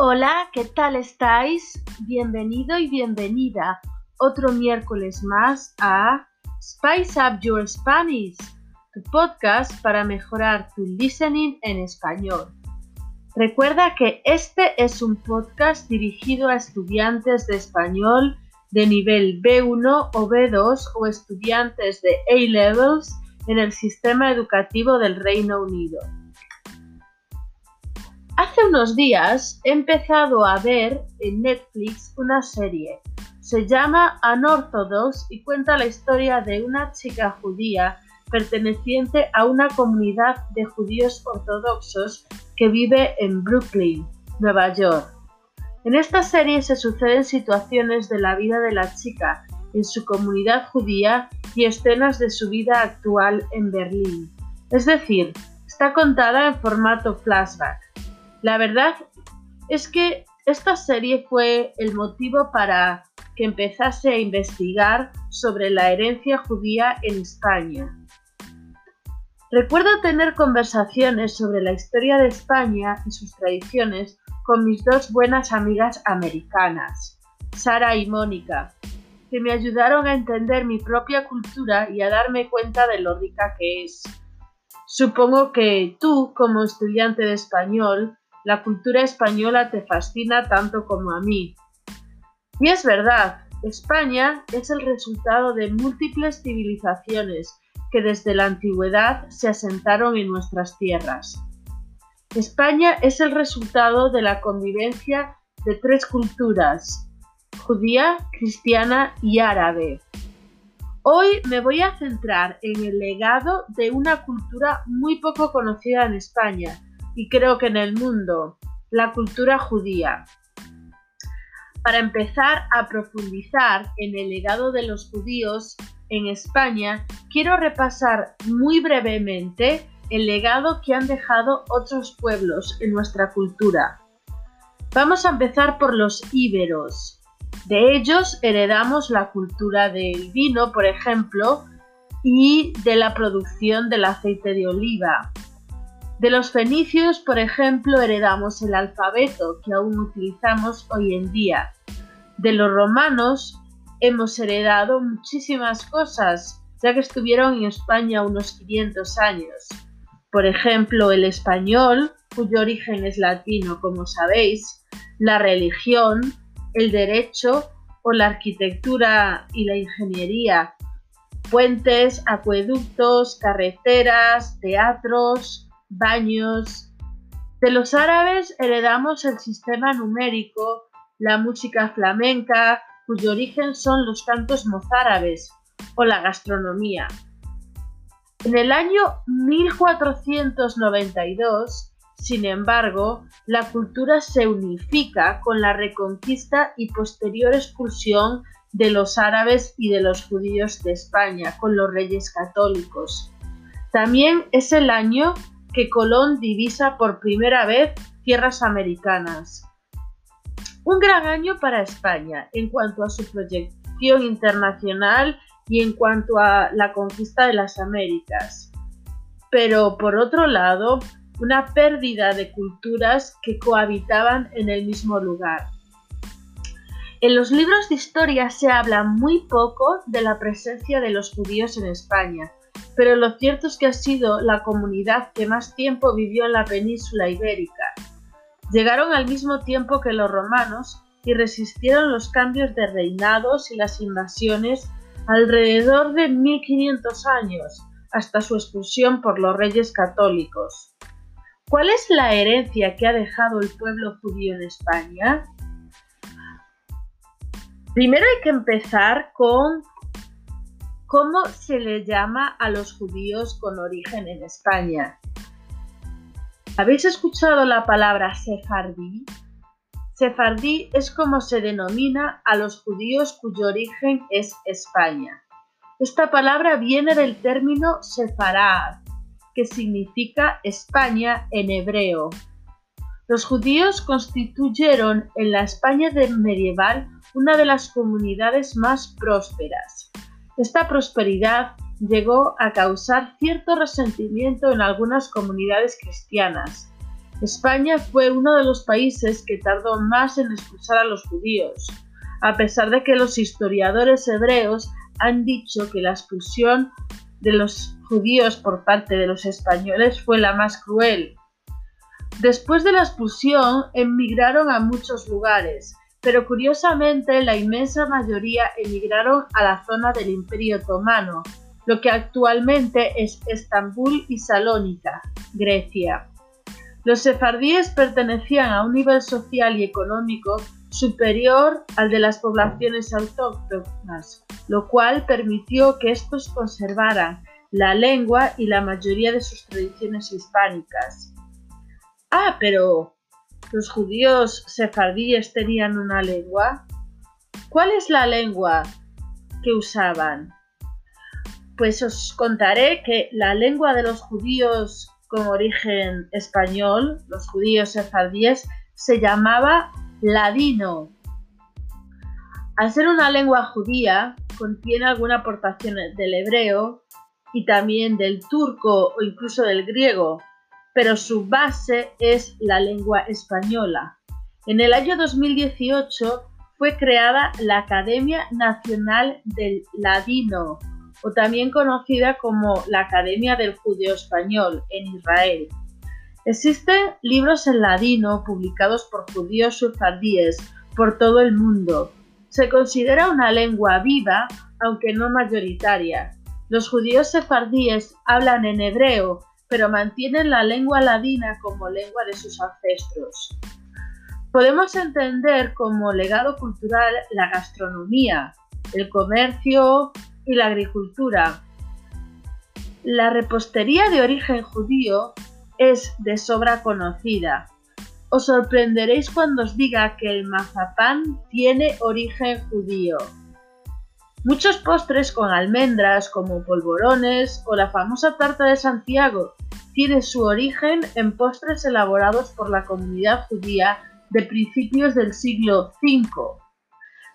Hola, ¿qué tal estáis? Bienvenido y bienvenida otro miércoles más a Spice Up Your Spanish, tu podcast para mejorar tu listening en español. Recuerda que este es un podcast dirigido a estudiantes de español de nivel B1 o B2 o estudiantes de A-Levels en el sistema educativo del Reino Unido. Hace unos días he empezado a ver en Netflix una serie. Se llama Unorthodox y cuenta la historia de una chica judía perteneciente a una comunidad de judíos ortodoxos que vive en Brooklyn, Nueva York. En esta serie se suceden situaciones de la vida de la chica en su comunidad judía y escenas de su vida actual en Berlín. Es decir, está contada en formato flashback. La verdad es que esta serie fue el motivo para que empezase a investigar sobre la herencia judía en España. Recuerdo tener conversaciones sobre la historia de España y sus tradiciones con mis dos buenas amigas americanas, Sara y Mónica, que me ayudaron a entender mi propia cultura y a darme cuenta de lo rica que es. Supongo que tú, como estudiante de español, la cultura española te fascina tanto como a mí. Y es verdad, España es el resultado de múltiples civilizaciones que desde la antigüedad se asentaron en nuestras tierras. España es el resultado de la convivencia de tres culturas, judía, cristiana y árabe. Hoy me voy a centrar en el legado de una cultura muy poco conocida en España, y creo que en el mundo, la cultura judía. Para empezar a profundizar en el legado de los judíos en España, quiero repasar muy brevemente el legado que han dejado otros pueblos en nuestra cultura. Vamos a empezar por los íberos. De ellos heredamos la cultura del vino, por ejemplo, y de la producción del aceite de oliva. De los fenicios, por ejemplo, heredamos el alfabeto que aún utilizamos hoy en día. De los romanos hemos heredado muchísimas cosas, ya que estuvieron en España unos 500 años. Por ejemplo, el español, cuyo origen es latino, como sabéis, la religión, el derecho o la arquitectura y la ingeniería, puentes, acueductos, carreteras, teatros, baños. De los árabes heredamos el sistema numérico, la música flamenca, cuyo origen son los cantos mozárabes, o la gastronomía. En el año 1492, sin embargo, la cultura se unifica con la reconquista y posterior expulsión de los árabes y de los judíos de España con los reyes católicos. También es el año que Colón divisa por primera vez tierras americanas. Un gran año para España en cuanto a su proyección internacional y en cuanto a la conquista de las Américas. Pero por otro lado, una pérdida de culturas que cohabitaban en el mismo lugar. En los libros de historia se habla muy poco de la presencia de los judíos en España, pero lo cierto es que ha sido la comunidad que más tiempo vivió en la península ibérica. Llegaron al mismo tiempo que los romanos y resistieron los cambios de reinados y las invasiones alrededor de 1500 años, hasta su expulsión por los reyes católicos. ¿Cuál es la herencia que ha dejado el pueblo judío en España? Primero hay que empezar con ¿Cómo se le llama a los judíos con origen en España? ¿Habéis escuchado la palabra sefardí? Sefardí es como se denomina a los judíos cuyo origen es España. Esta palabra viene del término sefarad, que significa España en hebreo. Los judíos constituyeron en la España medieval una de las comunidades más prósperas. Esta prosperidad llegó a causar cierto resentimiento en algunas comunidades cristianas, España fue uno de los países que tardó más en expulsar a los judíos, a pesar de que los historiadores hebreos han dicho que la expulsión de los judíos por parte de los españoles fue la más cruel. Después de la expulsión, emigraron a muchos lugares, pero curiosamente la inmensa mayoría emigraron a la zona del Imperio Otomano, lo que actualmente es Estambul y Salónica, Grecia. Los sefardíes pertenecían a un nivel social y económico superior al de las poblaciones autóctonas, lo cual permitió que estos conservaran la lengua y la mayoría de sus tradiciones hispánicas. Ah, pero ¿los judíos sefardíes tenían una lengua? ¿Cuál es la lengua que usaban? Pues os contaré que la lengua de los judíos con origen español, los judíos sefardíes, se llamaba ladino. Al ser una lengua judía, contiene alguna aportación del hebreo y también del turco o incluso del griego, pero su base es la lengua española. En el año 2018 fue creada la Academia Nacional del Ladino, o también conocida como la Academia del Judeo Español en Israel. Existen libros en ladino publicados por judíos sufardíes por todo el mundo. Se considera una lengua viva, aunque no mayoritaria. Los judíos sefardíes hablan en hebreo, pero mantienen la lengua ladina como lengua de sus ancestros. Podemos entender como legado cultural la gastronomía, el comercio y la agricultura. La repostería de origen judío es de sobra conocida. Os sorprenderéis cuando os diga que el mazapán tiene origen judío. Muchos postres con almendras como polvorones o la famosa tarta de Santiago tiene su origen en postres elaborados por la comunidad judía de principios del siglo V.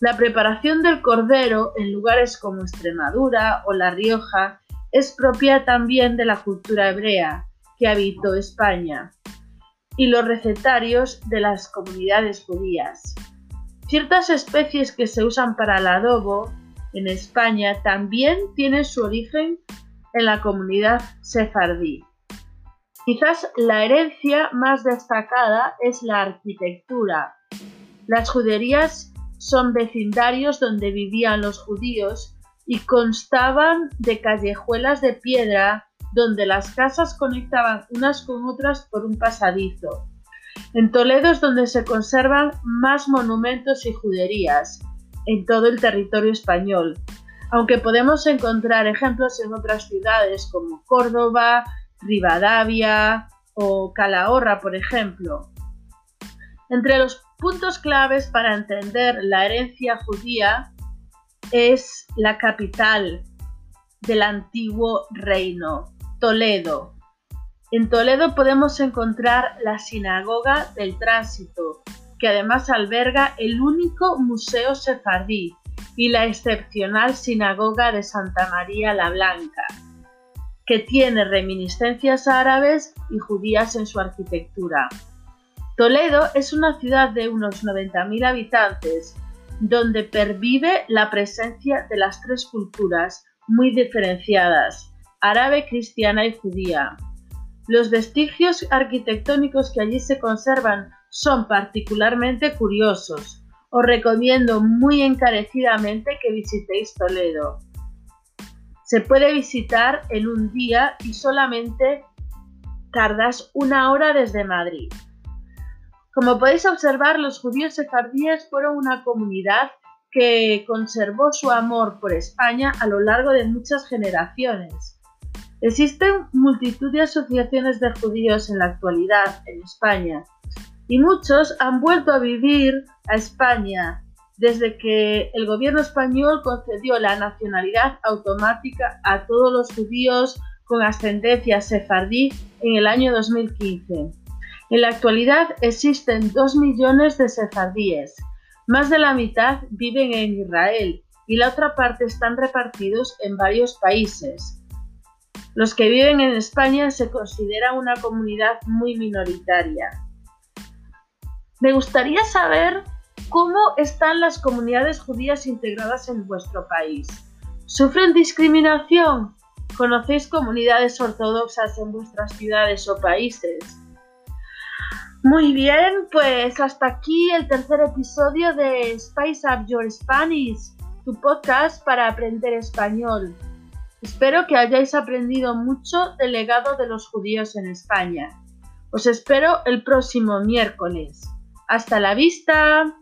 La preparación del cordero en lugares como Extremadura o La Rioja es propia también de la cultura hebrea, que habitó España y los recetarios de las comunidades judías. Ciertas especies que se usan para el adobo en España también tienen su origen en la comunidad sefardí. Quizás la herencia más destacada es la arquitectura. Las juderías son vecindarios donde vivían los judíos y constaban de callejuelas de piedra donde las casas conectaban unas con otras por un pasadizo. En Toledo es donde se conservan más monumentos y juderías en todo el territorio español, aunque podemos encontrar ejemplos en otras ciudades como Córdoba, Rivadavia o Calahorra, por ejemplo. Entre los puntos claves para entender la herencia judía es la capital del antiguo reino, Toledo. En Toledo podemos encontrar la Sinagoga del Tránsito, que además alberga el único museo sefardí y la excepcional Sinagoga de Santa María la Blanca, que tiene reminiscencias árabes y judías en su arquitectura. Toledo es una ciudad de unos 90.000 habitantes, donde pervive la presencia de las tres culturas muy diferenciadas, árabe, cristiana y judía. Los vestigios arquitectónicos que allí se conservan son particularmente curiosos. Os recomiendo muy encarecidamente que visitéis Toledo. Se puede visitar en un día y solamente tardas una hora desde Madrid. Como podéis observar, los judíos sefardíes fueron una comunidad que conservó su amor por España a lo largo de muchas generaciones. Existen multitud de asociaciones de judíos en la actualidad en España y muchos han vuelto a vivir a España desde que el gobierno español concedió la nacionalidad automática a todos los judíos con ascendencia sefardí en el año 2015. En la actualidad existen dos millones de sefardíes. Más de la mitad viven en Israel y la otra parte están repartidos en varios países. Los que viven en España se consideran una comunidad muy minoritaria. Me gustaría saber cómo están las comunidades judías integradas en vuestro país. ¿Sufren discriminación? ¿Conocéis comunidades ortodoxas en vuestras ciudades o países? Muy bien, pues hasta aquí el tercer episodio de Spice Up Your Spanish, tu podcast para aprender español. Espero que hayáis aprendido mucho del legado de los judíos en España. Os espero el próximo miércoles. Hasta la vista.